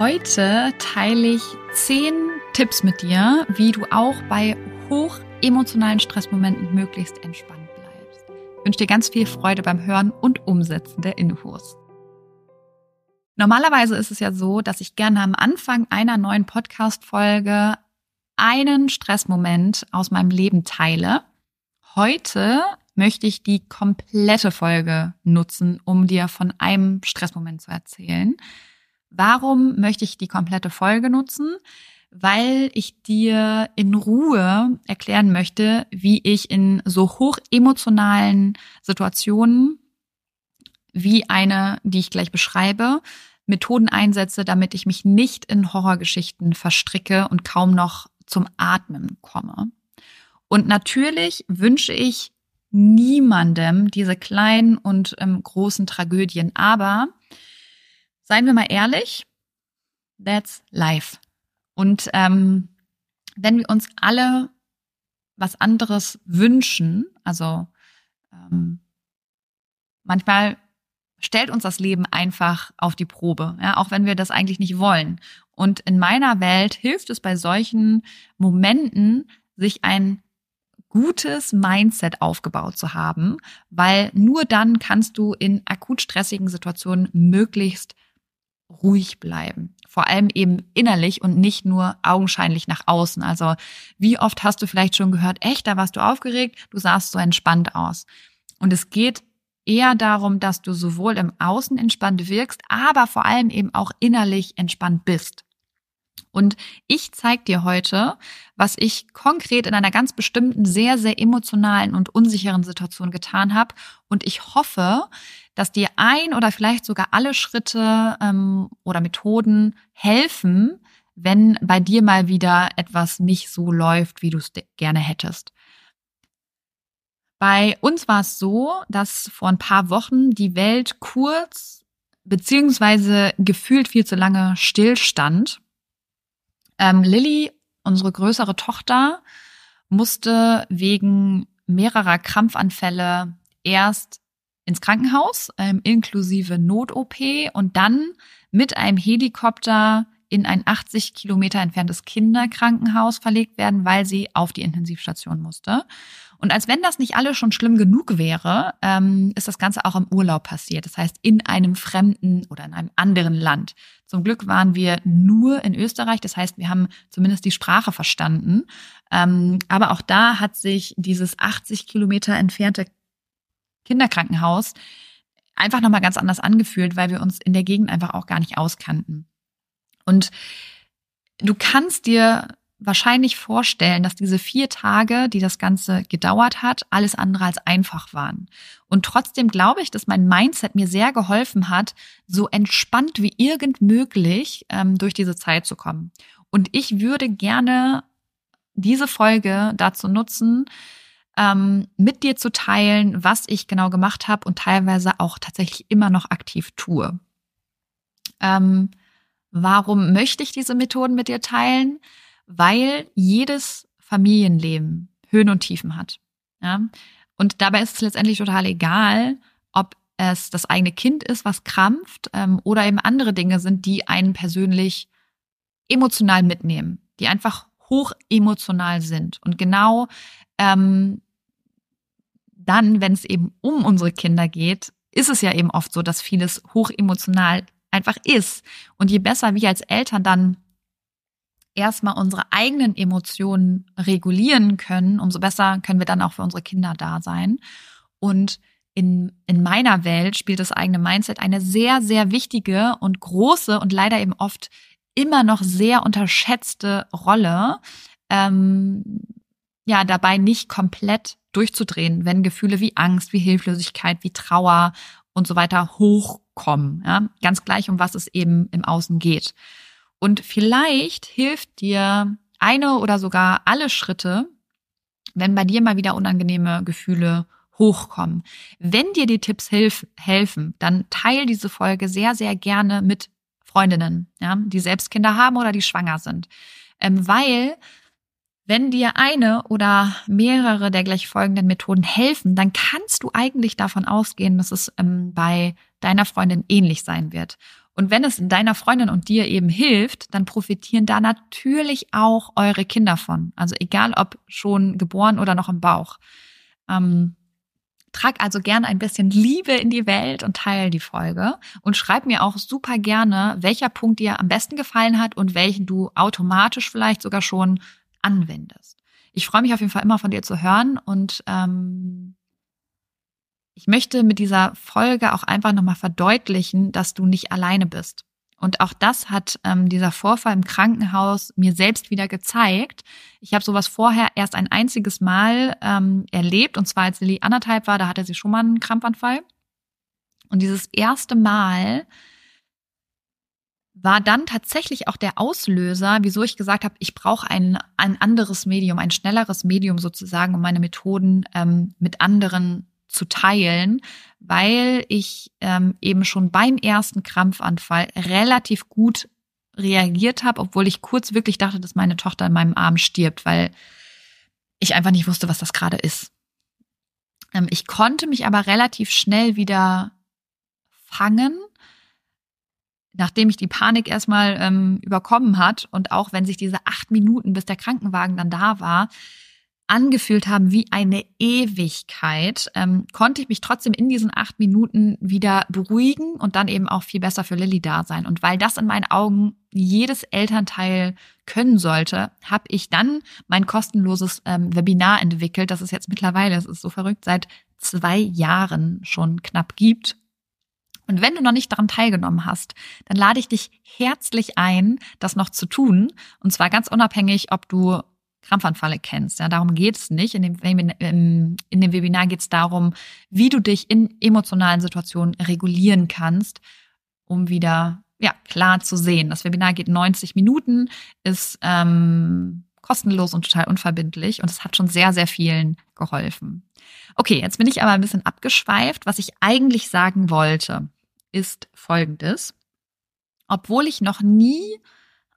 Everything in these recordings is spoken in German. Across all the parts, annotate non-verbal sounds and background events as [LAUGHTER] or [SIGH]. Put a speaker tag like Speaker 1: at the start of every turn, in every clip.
Speaker 1: Heute teile ich zehn Tipps mit dir, wie du auch bei hoch emotionalen Stressmomenten möglichst entspannt bleibst. Ich wünsche dir ganz viel Freude beim Hören und Umsetzen der Infos. Normalerweise ist es ja so, dass ich gerne am Anfang einer neuen Podcast-Folge einen Stressmoment aus meinem Leben teile. Heute möchte ich die komplette Folge nutzen, um dir von einem Stressmoment zu erzählen. Warum möchte ich die komplette Folge nutzen? weil ich dir in Ruhe erklären möchte, wie ich in so hoch emotionalen Situationen wie eine, die ich gleich beschreibe, Methoden einsetze, damit ich mich nicht in Horrorgeschichten verstricke und kaum noch zum Atmen komme. Und natürlich wünsche ich niemandem diese kleinen und ähm, großen Tragödien, aber seien wir mal ehrlich, that's life. Und ähm, wenn wir uns alle was anderes wünschen, also ähm, manchmal stellt uns das Leben einfach auf die Probe, ja, auch wenn wir das eigentlich nicht wollen. Und in meiner Welt hilft es bei solchen Momenten, sich ein gutes Mindset aufgebaut zu haben, weil nur dann kannst du in akut stressigen Situationen möglichst ruhig bleiben. Vor allem eben innerlich und nicht nur augenscheinlich nach außen. Also wie oft hast du vielleicht schon gehört, echt, da warst du aufgeregt, du sahst so entspannt aus. Und es geht eher darum, dass du sowohl im Außen entspannt wirkst, aber vor allem eben auch innerlich entspannt bist. Und ich zeige dir heute, was ich konkret in einer ganz bestimmten, sehr, sehr emotionalen und unsicheren Situation getan habe. Und ich hoffe, dass dir ein oder vielleicht sogar alle Schritte ähm, oder Methoden helfen, wenn bei dir mal wieder etwas nicht so läuft, wie du es gerne hättest. Bei uns war es so, dass vor ein paar Wochen die Welt kurz beziehungsweise gefühlt viel zu lange stillstand ähm, Lilly, unsere größere Tochter, musste wegen mehrerer Krampfanfälle erst ins Krankenhaus, ähm, inklusive Not-OP und dann mit einem Helikopter in ein 80 Kilometer entferntes Kinderkrankenhaus verlegt werden, weil sie auf die Intensivstation musste. Und als wenn das nicht alles schon schlimm genug wäre, ähm, ist das Ganze auch im Urlaub passiert. Das heißt, in einem fremden oder in einem anderen Land. Zum Glück waren wir nur in Österreich. Das heißt, wir haben zumindest die Sprache verstanden. Ähm, aber auch da hat sich dieses 80 Kilometer entfernte Kinderkrankenhaus einfach nochmal ganz anders angefühlt, weil wir uns in der Gegend einfach auch gar nicht auskannten. Und du kannst dir wahrscheinlich vorstellen, dass diese vier Tage, die das Ganze gedauert hat, alles andere als einfach waren. Und trotzdem glaube ich, dass mein Mindset mir sehr geholfen hat, so entspannt wie irgend möglich ähm, durch diese Zeit zu kommen. Und ich würde gerne diese Folge dazu nutzen, ähm, mit dir zu teilen, was ich genau gemacht habe und teilweise auch tatsächlich immer noch aktiv tue. Ähm, warum möchte ich diese Methoden mit dir teilen? Weil jedes Familienleben Höhen und Tiefen hat. Ja? Und dabei ist es letztendlich total egal, ob es das eigene Kind ist, was krampft, ähm, oder eben andere Dinge sind, die einen persönlich emotional mitnehmen, die einfach hoch emotional sind. Und genau ähm, dann, wenn es eben um unsere Kinder geht, ist es ja eben oft so, dass vieles hoch emotional einfach ist. Und je besser wir als Eltern dann erstmal unsere eigenen Emotionen regulieren können, umso besser können wir dann auch für unsere Kinder da sein. Und in, in meiner Welt spielt das eigene Mindset eine sehr, sehr wichtige und große und leider eben oft immer noch sehr unterschätzte Rolle. Ähm, ja, dabei nicht komplett durchzudrehen, wenn Gefühle wie Angst, wie Hilflosigkeit, wie Trauer und so weiter hochkommen. Ja? Ganz gleich, um was es eben im Außen geht. Und vielleicht hilft dir eine oder sogar alle Schritte, wenn bei dir mal wieder unangenehme Gefühle hochkommen. Wenn dir die Tipps hilf, helfen, dann teil diese Folge sehr, sehr gerne mit Freundinnen, ja, die selbst Kinder haben oder die schwanger sind. Ähm, weil wenn dir eine oder mehrere der gleich folgenden Methoden helfen, dann kannst du eigentlich davon ausgehen, dass es ähm, bei deiner Freundin ähnlich sein wird. Und wenn es deiner Freundin und dir eben hilft, dann profitieren da natürlich auch eure Kinder von. Also egal ob schon geboren oder noch im Bauch. Ähm, trag also gern ein bisschen Liebe in die Welt und teile die Folge. Und schreib mir auch super gerne, welcher Punkt dir am besten gefallen hat und welchen du automatisch vielleicht sogar schon anwendest. Ich freue mich auf jeden Fall immer von dir zu hören und ähm, ich möchte mit dieser Folge auch einfach nochmal verdeutlichen, dass du nicht alleine bist. Und auch das hat ähm, dieser Vorfall im Krankenhaus mir selbst wieder gezeigt. Ich habe sowas vorher erst ein einziges Mal ähm, erlebt, und zwar als Lilly anderthalb war, da hatte sie schon mal einen Krampfanfall. Und dieses erste Mal war dann tatsächlich auch der Auslöser, wieso ich gesagt habe, ich brauche ein, ein anderes Medium, ein schnelleres Medium sozusagen, um meine Methoden ähm, mit anderen zu teilen, weil ich ähm, eben schon beim ersten Krampfanfall relativ gut reagiert habe, obwohl ich kurz wirklich dachte, dass meine Tochter in meinem Arm stirbt, weil ich einfach nicht wusste, was das gerade ist. Ähm, ich konnte mich aber relativ schnell wieder fangen, nachdem ich die Panik erstmal ähm, überkommen hat und auch wenn sich diese acht Minuten, bis der Krankenwagen dann da war, angefühlt haben wie eine Ewigkeit, ähm, konnte ich mich trotzdem in diesen acht Minuten wieder beruhigen und dann eben auch viel besser für Lilly da sein. Und weil das in meinen Augen jedes Elternteil können sollte, habe ich dann mein kostenloses ähm, Webinar entwickelt, das es jetzt mittlerweile, es ist so verrückt, seit zwei Jahren schon knapp gibt. Und wenn du noch nicht daran teilgenommen hast, dann lade ich dich herzlich ein, das noch zu tun. Und zwar ganz unabhängig, ob du Krampfanfalle kennst. Ja, darum geht es nicht. In dem, in dem Webinar geht es darum, wie du dich in emotionalen Situationen regulieren kannst, um wieder ja, klar zu sehen. Das Webinar geht 90 Minuten, ist ähm, kostenlos und total unverbindlich und es hat schon sehr, sehr vielen geholfen. Okay, jetzt bin ich aber ein bisschen abgeschweift. Was ich eigentlich sagen wollte, ist Folgendes. Obwohl ich noch nie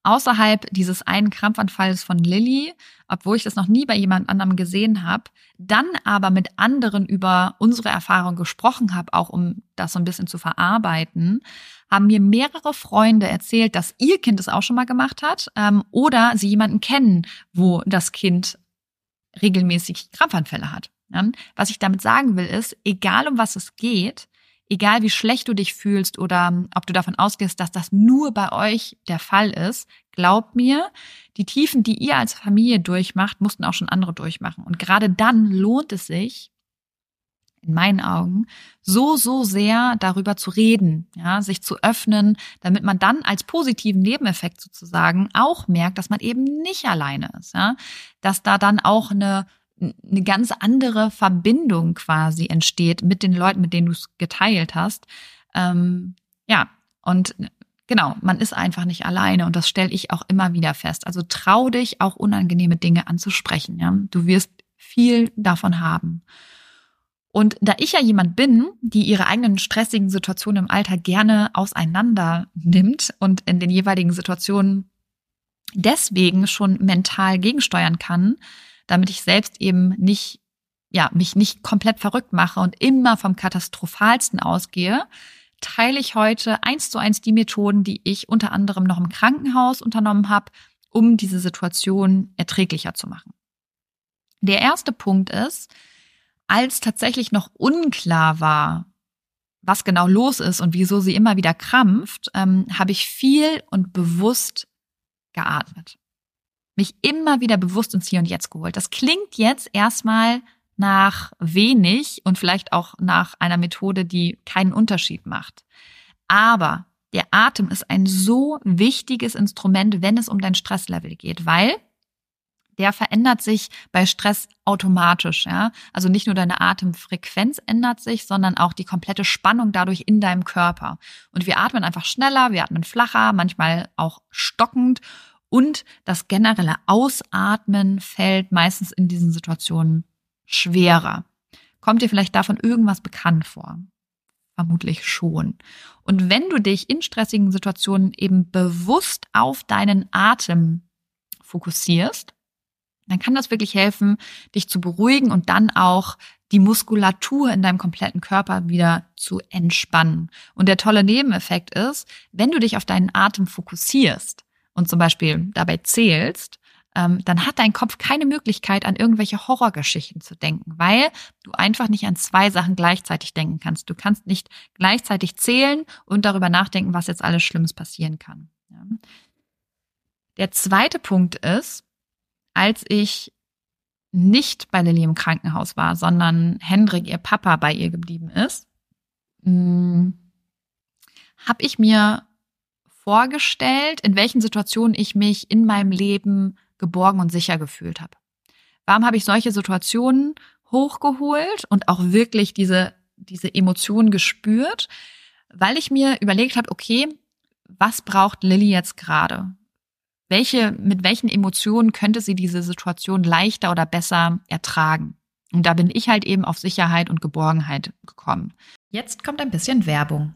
Speaker 1: außerhalb dieses einen Krampfanfalls von Lilly, obwohl ich das noch nie bei jemand anderem gesehen habe, dann aber mit anderen über unsere Erfahrung gesprochen habe, auch um das so ein bisschen zu verarbeiten, haben mir mehrere Freunde erzählt, dass ihr Kind es auch schon mal gemacht hat ähm, oder sie jemanden kennen, wo das Kind regelmäßig Krampfanfälle hat. Was ich damit sagen will, ist, egal um was es geht, egal wie schlecht du dich fühlst oder ob du davon ausgehst, dass das nur bei euch der Fall ist, glaub mir, die Tiefen, die ihr als Familie durchmacht, mussten auch schon andere durchmachen. Und gerade dann lohnt es sich, in meinen Augen, so, so sehr darüber zu reden, ja, sich zu öffnen, damit man dann als positiven Nebeneffekt sozusagen auch merkt, dass man eben nicht alleine ist, ja, dass da dann auch eine eine ganz andere Verbindung quasi entsteht mit den Leuten, mit denen du es geteilt hast. Ähm, ja, und genau, man ist einfach nicht alleine und das stelle ich auch immer wieder fest. Also trau dich auch unangenehme Dinge anzusprechen. Ja? Du wirst viel davon haben. Und da ich ja jemand bin, die ihre eigenen stressigen Situationen im Alter gerne auseinander nimmt und in den jeweiligen Situationen deswegen schon mental gegensteuern kann, damit ich selbst eben nicht, ja, mich nicht komplett verrückt mache und immer vom Katastrophalsten ausgehe, teile ich heute eins zu eins die Methoden, die ich unter anderem noch im Krankenhaus unternommen habe, um diese Situation erträglicher zu machen. Der erste Punkt ist, als tatsächlich noch unklar war, was genau los ist und wieso sie immer wieder krampft, ähm, habe ich viel und bewusst geatmet mich immer wieder bewusst ins Hier und Jetzt geholt. Das klingt jetzt erstmal nach wenig und vielleicht auch nach einer Methode, die keinen Unterschied macht. Aber der Atem ist ein so wichtiges Instrument, wenn es um dein Stresslevel geht, weil der verändert sich bei Stress automatisch, ja. Also nicht nur deine Atemfrequenz ändert sich, sondern auch die komplette Spannung dadurch in deinem Körper. Und wir atmen einfach schneller, wir atmen flacher, manchmal auch stockend und das generelle Ausatmen fällt meistens in diesen Situationen schwerer. Kommt dir vielleicht davon irgendwas bekannt vor? Vermutlich schon. Und wenn du dich in stressigen Situationen eben bewusst auf deinen Atem fokussierst, dann kann das wirklich helfen, dich zu beruhigen und dann auch die Muskulatur in deinem kompletten Körper wieder zu entspannen. Und der tolle Nebeneffekt ist, wenn du dich auf deinen Atem fokussierst, und zum Beispiel dabei zählst, ähm, dann hat dein Kopf keine Möglichkeit, an irgendwelche Horrorgeschichten zu denken, weil du einfach nicht an zwei Sachen gleichzeitig denken kannst. Du kannst nicht gleichzeitig zählen und darüber nachdenken, was jetzt alles Schlimmes passieren kann. Der zweite Punkt ist, als ich nicht bei Lilly im Krankenhaus war, sondern Hendrik, ihr Papa, bei ihr geblieben ist, hm, habe ich mir vorgestellt, in welchen Situationen ich mich in meinem Leben geborgen und sicher gefühlt habe. Warum habe ich solche Situationen hochgeholt und auch wirklich diese, diese Emotionen gespürt? Weil ich mir überlegt habe, okay, was braucht Lilly jetzt gerade? Welche, mit welchen Emotionen könnte sie diese Situation leichter oder besser ertragen? Und da bin ich halt eben auf Sicherheit und Geborgenheit gekommen. Jetzt kommt ein bisschen Werbung.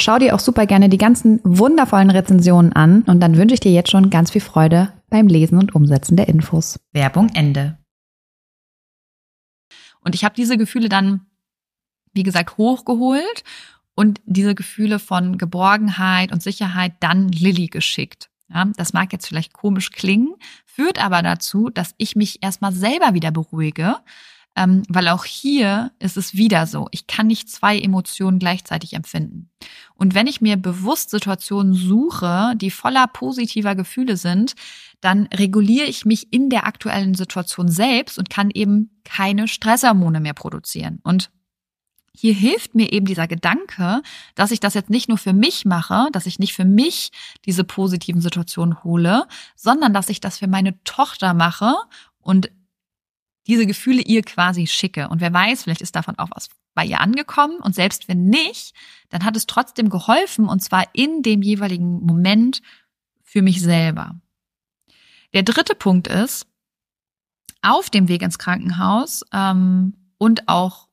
Speaker 2: Schau dir auch super gerne die ganzen wundervollen Rezensionen an und dann wünsche ich dir jetzt schon ganz viel Freude beim Lesen und Umsetzen der Infos.
Speaker 1: Werbung Ende. Und ich habe diese Gefühle dann, wie gesagt, hochgeholt und diese Gefühle von Geborgenheit und Sicherheit dann Lilly geschickt. Ja, das mag jetzt vielleicht komisch klingen, führt aber dazu, dass ich mich erstmal selber wieder beruhige, ähm, weil auch hier ist es wieder so. Ich kann nicht zwei Emotionen gleichzeitig empfinden. Und wenn ich mir bewusst Situationen suche, die voller positiver Gefühle sind, dann reguliere ich mich in der aktuellen Situation selbst und kann eben keine Stresshormone mehr produzieren. Und hier hilft mir eben dieser Gedanke, dass ich das jetzt nicht nur für mich mache, dass ich nicht für mich diese positiven Situationen hole, sondern dass ich das für meine Tochter mache und diese Gefühle ihr quasi schicke. Und wer weiß, vielleicht ist davon auch was bei ihr angekommen. Und selbst wenn nicht, dann hat es trotzdem geholfen und zwar in dem jeweiligen Moment für mich selber. Der dritte Punkt ist, auf dem Weg ins Krankenhaus ähm, und auch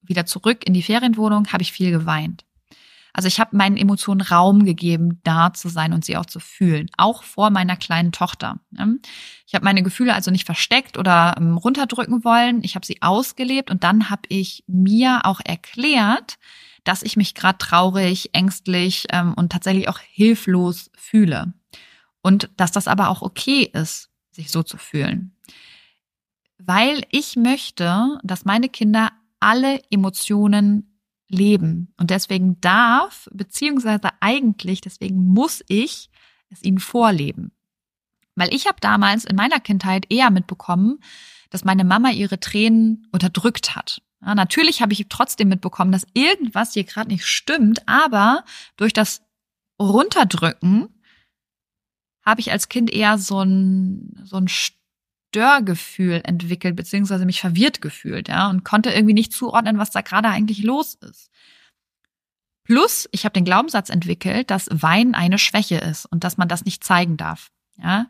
Speaker 1: wieder zurück in die Ferienwohnung habe ich viel geweint. Also ich habe meinen Emotionen Raum gegeben, da zu sein und sie auch zu fühlen, auch vor meiner kleinen Tochter. Ich habe meine Gefühle also nicht versteckt oder ähm, runterdrücken wollen. Ich habe sie ausgelebt und dann habe ich mir auch erklärt, dass ich mich gerade traurig, ängstlich ähm, und tatsächlich auch hilflos fühle. Und dass das aber auch okay ist, sich so zu fühlen. Weil ich möchte, dass meine Kinder alle Emotionen leben. Und deswegen darf, beziehungsweise eigentlich, deswegen muss ich es ihnen vorleben. Weil ich habe damals in meiner Kindheit eher mitbekommen, dass meine Mama ihre Tränen unterdrückt hat. Ja, natürlich habe ich trotzdem mitbekommen, dass irgendwas hier gerade nicht stimmt, aber durch das Runterdrücken habe ich als Kind eher so ein, so ein Störgefühl entwickelt, beziehungsweise mich verwirrt gefühlt, ja, und konnte irgendwie nicht zuordnen, was da gerade eigentlich los ist. Plus, ich habe den Glaubenssatz entwickelt, dass Wein eine Schwäche ist und dass man das nicht zeigen darf. Ja,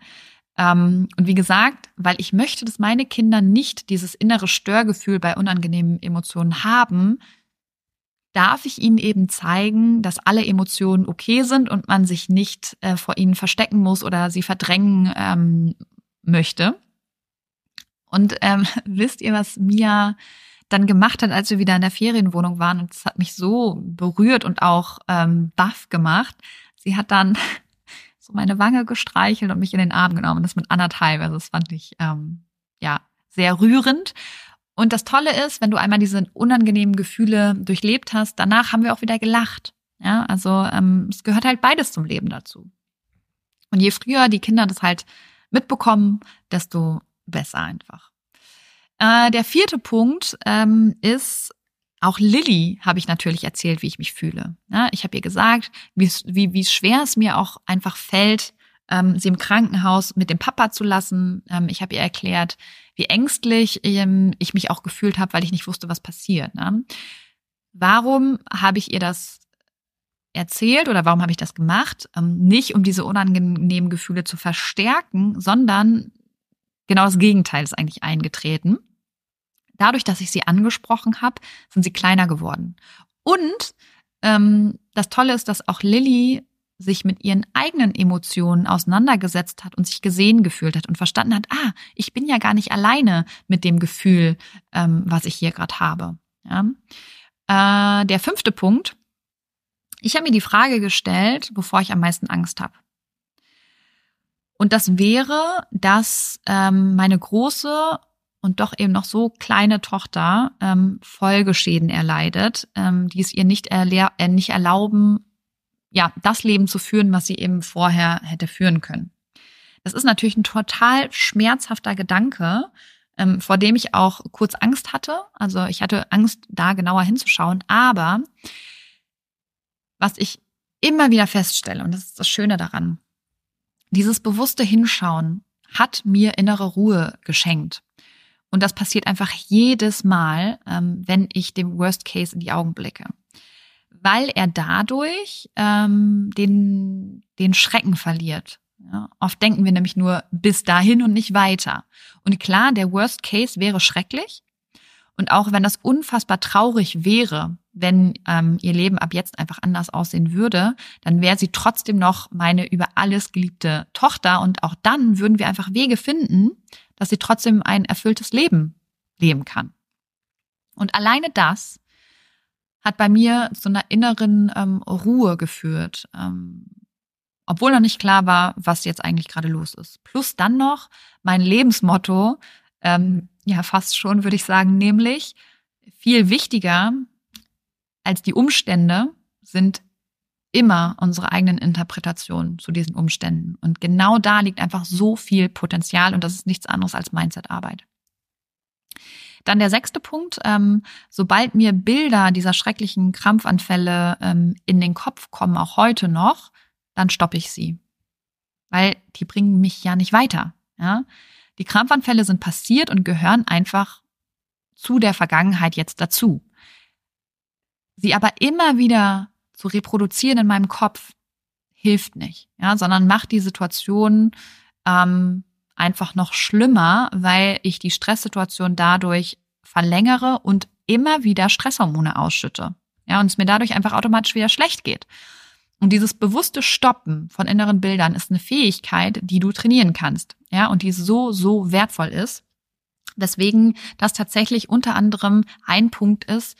Speaker 1: ähm, und wie gesagt, weil ich möchte, dass meine Kinder nicht dieses innere Störgefühl bei unangenehmen Emotionen haben, darf ich ihnen eben zeigen, dass alle Emotionen okay sind und man sich nicht äh, vor ihnen verstecken muss oder sie verdrängen ähm, möchte. Und ähm, [LAUGHS] wisst ihr, was Mia dann gemacht hat, als wir wieder in der Ferienwohnung waren? Und es hat mich so berührt und auch ähm, baff gemacht. Sie hat dann [LAUGHS] so meine Wange gestreichelt und mich in den Arm genommen. Das mit anderthalb. Also das fand ich ähm, ja sehr rührend. Und das Tolle ist, wenn du einmal diese unangenehmen Gefühle durchlebt hast, danach haben wir auch wieder gelacht. Ja, also ähm, es gehört halt beides zum Leben dazu. Und je früher die Kinder das halt mitbekommen, desto besser einfach. Äh, der vierte Punkt ähm, ist, auch Lilly habe ich natürlich erzählt, wie ich mich fühle. Ja, ich habe ihr gesagt, wie, wie, schwer es mir auch einfach fällt, ähm, sie im Krankenhaus mit dem Papa zu lassen. Ähm, ich habe ihr erklärt, wie ängstlich ähm, ich mich auch gefühlt habe, weil ich nicht wusste, was passiert. Ne? Warum habe ich ihr das erzählt oder warum habe ich das gemacht? Ähm, nicht um diese unangenehmen Gefühle zu verstärken, sondern Genau das Gegenteil ist eigentlich eingetreten. Dadurch, dass ich sie angesprochen habe, sind sie kleiner geworden. Und ähm, das Tolle ist, dass auch Lilly sich mit ihren eigenen Emotionen auseinandergesetzt hat und sich gesehen gefühlt hat und verstanden hat, ah, ich bin ja gar nicht alleine mit dem Gefühl, ähm, was ich hier gerade habe. Ja? Äh, der fünfte Punkt. Ich habe mir die Frage gestellt, wovor ich am meisten Angst habe. Und das wäre, dass ähm, meine große und doch eben noch so kleine Tochter ähm, Folgeschäden erleidet, ähm, die es ihr nicht, äh, nicht erlauben, ja, das Leben zu führen, was sie eben vorher hätte führen können. Das ist natürlich ein total schmerzhafter Gedanke, ähm, vor dem ich auch kurz Angst hatte. Also ich hatte Angst, da genauer hinzuschauen. Aber was ich immer wieder feststelle, und das ist das Schöne daran, dieses bewusste Hinschauen hat mir innere Ruhe geschenkt. Und das passiert einfach jedes Mal, ähm, wenn ich dem Worst Case in die Augen blicke. Weil er dadurch ähm, den, den Schrecken verliert. Ja, oft denken wir nämlich nur bis dahin und nicht weiter. Und klar, der Worst Case wäre schrecklich. Und auch wenn das unfassbar traurig wäre, wenn ähm, ihr Leben ab jetzt einfach anders aussehen würde, dann wäre sie trotzdem noch meine über alles geliebte Tochter. Und auch dann würden wir einfach Wege finden, dass sie trotzdem ein erfülltes Leben leben kann. Und alleine das hat bei mir zu einer inneren ähm, Ruhe geführt, ähm, obwohl noch nicht klar war, was jetzt eigentlich gerade los ist. Plus dann noch mein Lebensmotto, ähm, ja fast schon würde ich sagen, nämlich viel wichtiger als die Umstände sind immer unsere eigenen Interpretationen zu diesen Umständen. Und genau da liegt einfach so viel Potenzial und das ist nichts anderes als Mindset-Arbeit. Dann der sechste Punkt, ähm, sobald mir Bilder dieser schrecklichen Krampfanfälle ähm, in den Kopf kommen, auch heute noch, dann stoppe ich sie. Weil die bringen mich ja nicht weiter. Ja? Die Krampfanfälle sind passiert und gehören einfach zu der Vergangenheit jetzt dazu. Sie aber immer wieder zu reproduzieren in meinem Kopf hilft nicht, ja, sondern macht die Situation ähm, einfach noch schlimmer, weil ich die Stresssituation dadurch verlängere und immer wieder Stresshormone ausschütte. Ja, und es mir dadurch einfach automatisch wieder schlecht geht. Und dieses bewusste Stoppen von inneren Bildern ist eine Fähigkeit, die du trainieren kannst. Ja, und die so, so wertvoll ist. Deswegen das tatsächlich unter anderem ein Punkt ist,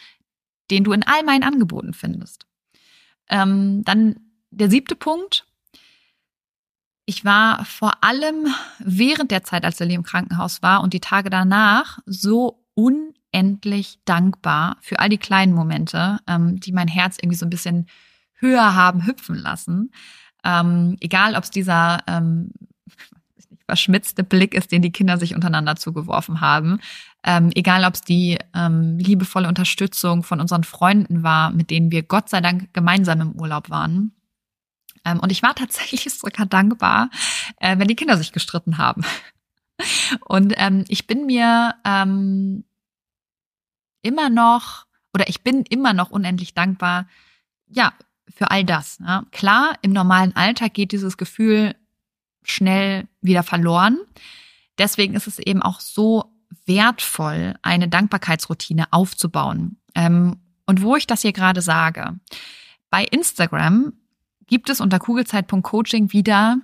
Speaker 1: den du in all meinen Angeboten findest. Ähm, dann der siebte Punkt. Ich war vor allem während der Zeit, als Lilly im Krankenhaus war und die Tage danach so unendlich dankbar für all die kleinen Momente, ähm, die mein Herz irgendwie so ein bisschen höher haben hüpfen lassen. Ähm, egal, ob es dieser ähm, verschmitzte Blick ist, den die Kinder sich untereinander zugeworfen haben. Ähm, egal, ob es die ähm, liebevolle Unterstützung von unseren Freunden war, mit denen wir Gott sei Dank gemeinsam im Urlaub waren. Ähm, und ich war tatsächlich [LAUGHS] sogar dankbar, äh, wenn die Kinder sich gestritten haben. Und ähm, ich bin mir ähm, immer noch, oder ich bin immer noch unendlich dankbar, ja, für all das. Ja. Klar, im normalen Alltag geht dieses Gefühl schnell wieder verloren. Deswegen ist es eben auch so wertvoll, eine Dankbarkeitsroutine aufzubauen. Ähm, und wo ich das hier gerade sage, bei Instagram gibt es unter kugelzeit.coaching wieder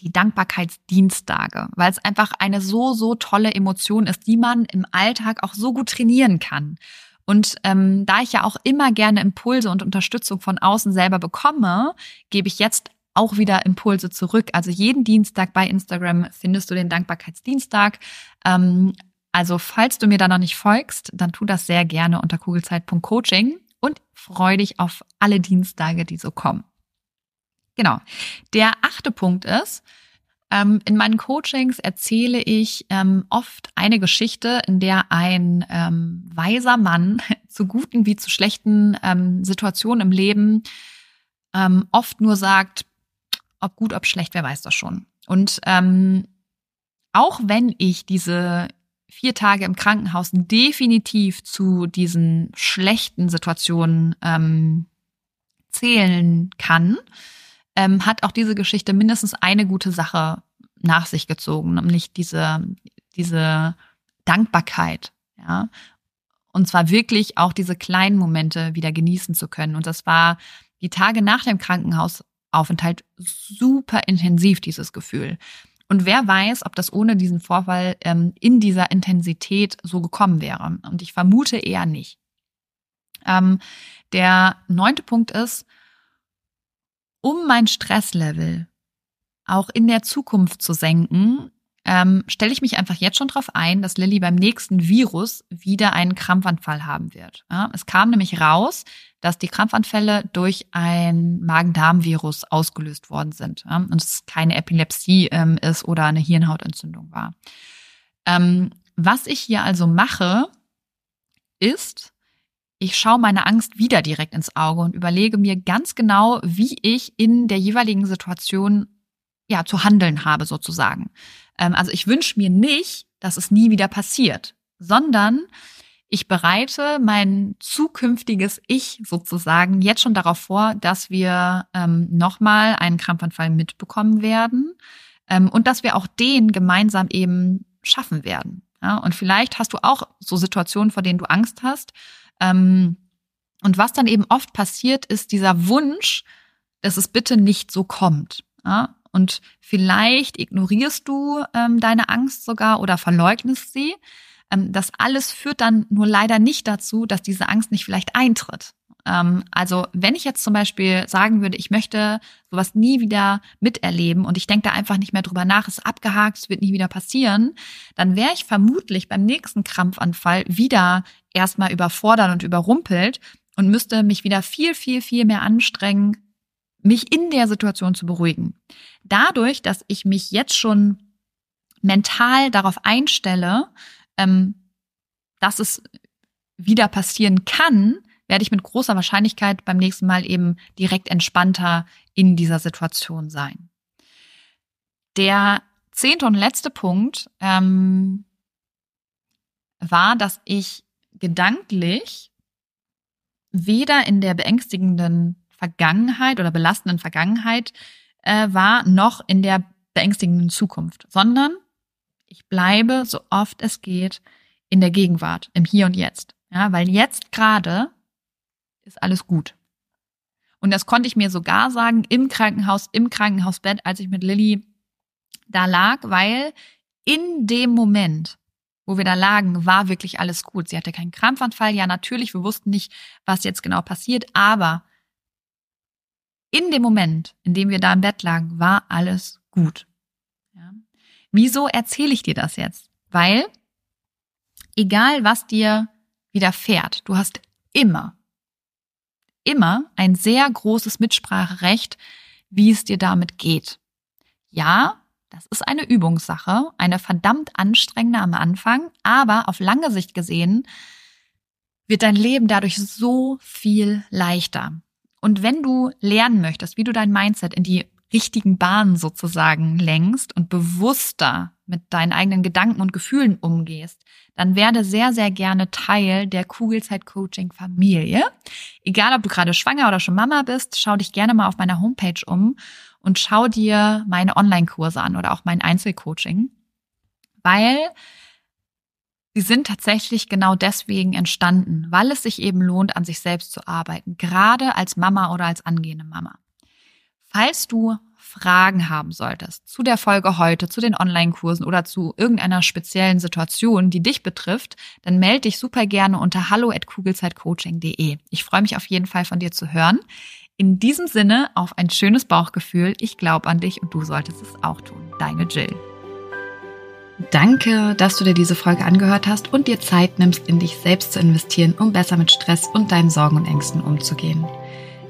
Speaker 1: die Dankbarkeitsdienstage, weil es einfach eine so, so tolle Emotion ist, die man im Alltag auch so gut trainieren kann. Und ähm, da ich ja auch immer gerne Impulse und Unterstützung von außen selber bekomme, gebe ich jetzt auch wieder Impulse zurück. Also jeden Dienstag bei Instagram findest du den Dankbarkeitsdienstag. Ähm, also falls du mir da noch nicht folgst, dann tu das sehr gerne unter kugelzeit.coaching und freu dich auf alle Dienstage, die so kommen. Genau. Der achte Punkt ist, ähm, in meinen Coachings erzähle ich ähm, oft eine Geschichte, in der ein ähm, weiser Mann [LAUGHS] zu guten wie zu schlechten ähm, Situationen im Leben ähm, oft nur sagt, ob gut, ob schlecht, wer weiß das schon. Und ähm, auch wenn ich diese vier Tage im Krankenhaus definitiv zu diesen schlechten Situationen ähm, zählen kann, ähm, hat auch diese Geschichte mindestens eine gute Sache nach sich gezogen, nämlich diese, diese Dankbarkeit, ja. Und zwar wirklich auch diese kleinen Momente wieder genießen zu können. Und das war die Tage nach dem Krankenhaus Aufenthalt super intensiv, dieses Gefühl. Und wer weiß, ob das ohne diesen Vorfall ähm, in dieser Intensität so gekommen wäre. Und ich vermute eher nicht. Ähm, der neunte Punkt ist, um mein Stresslevel auch in der Zukunft zu senken, ähm, stelle ich mich einfach jetzt schon darauf ein, dass Lilly beim nächsten Virus wieder einen Krampfanfall haben wird. Ja, es kam nämlich raus, dass die Krampfanfälle durch ein Magen-Darm-Virus ausgelöst worden sind ja, und es keine Epilepsie ähm, ist oder eine Hirnhautentzündung war. Ähm, was ich hier also mache, ist, ich schaue meine Angst wieder direkt ins Auge und überlege mir ganz genau, wie ich in der jeweiligen Situation ja zu handeln habe sozusagen. Ähm, also ich wünsche mir nicht, dass es nie wieder passiert, sondern ich bereite mein zukünftiges Ich sozusagen jetzt schon darauf vor, dass wir ähm, nochmal einen Krampfanfall mitbekommen werden ähm, und dass wir auch den gemeinsam eben schaffen werden. Ja, und vielleicht hast du auch so Situationen, vor denen du Angst hast. Ähm, und was dann eben oft passiert, ist dieser Wunsch, dass es bitte nicht so kommt. Ja? Und vielleicht ignorierst du ähm, deine Angst sogar oder verleugnest sie. Ähm, das alles führt dann nur leider nicht dazu, dass diese Angst nicht vielleicht eintritt. Ähm, also wenn ich jetzt zum Beispiel sagen würde, ich möchte sowas nie wieder miterleben und ich denke da einfach nicht mehr drüber nach, ist abgehakt, es wird nie wieder passieren, dann wäre ich vermutlich beim nächsten Krampfanfall wieder erstmal überfordert und überrumpelt und müsste mich wieder viel, viel, viel mehr anstrengen, mich in der Situation zu beruhigen. Dadurch, dass ich mich jetzt schon mental darauf einstelle, ähm, dass es wieder passieren kann, werde ich mit großer Wahrscheinlichkeit beim nächsten Mal eben direkt entspannter in dieser Situation sein. Der zehnte und letzte Punkt ähm, war, dass ich gedanklich weder in der beängstigenden Vergangenheit oder belastenden Vergangenheit äh, war, noch in der beängstigenden Zukunft, sondern ich bleibe so oft es geht in der Gegenwart, im Hier und Jetzt. Ja, weil jetzt gerade ist alles gut. Und das konnte ich mir sogar sagen im Krankenhaus, im Krankenhausbett, als ich mit Lilly da lag, weil in dem Moment, wo wir da lagen, war wirklich alles gut. Sie hatte keinen Krampfanfall. Ja, natürlich, wir wussten nicht, was jetzt genau passiert, aber in dem Moment, in dem wir da im Bett lagen, war alles gut. Wieso erzähle ich dir das jetzt? Weil, egal was dir widerfährt, du hast immer, immer ein sehr großes Mitspracherecht, wie es dir damit geht. Ja, das ist eine Übungssache, eine verdammt anstrengende am Anfang, aber auf lange Sicht gesehen wird dein Leben dadurch so viel leichter. Und wenn du lernen möchtest, wie du dein Mindset in die richtigen Bahnen sozusagen lenkst und bewusster mit deinen eigenen Gedanken und Gefühlen umgehst, dann werde sehr, sehr gerne Teil der Kugelzeit-Coaching-Familie. Egal, ob du gerade schwanger oder schon Mama bist, schau dich gerne mal auf meiner Homepage um und schau dir meine Online-Kurse an oder auch mein Einzelcoaching, weil sie sind tatsächlich genau deswegen entstanden, weil es sich eben lohnt, an sich selbst zu arbeiten, gerade als Mama oder als angehende Mama. Falls du Fragen haben solltest zu der Folge heute, zu den Online-Kursen oder zu irgendeiner speziellen Situation, die dich betrifft, dann melde dich super gerne unter hallo@kugelzeitcoaching.de. Ich freue mich auf jeden Fall von dir zu hören. In diesem Sinne auf ein schönes Bauchgefühl. Ich glaube an dich und du solltest es auch tun. Deine Jill. Danke, dass du dir diese Folge angehört hast und dir Zeit nimmst, in dich selbst zu investieren, um besser mit Stress und deinen Sorgen und Ängsten umzugehen.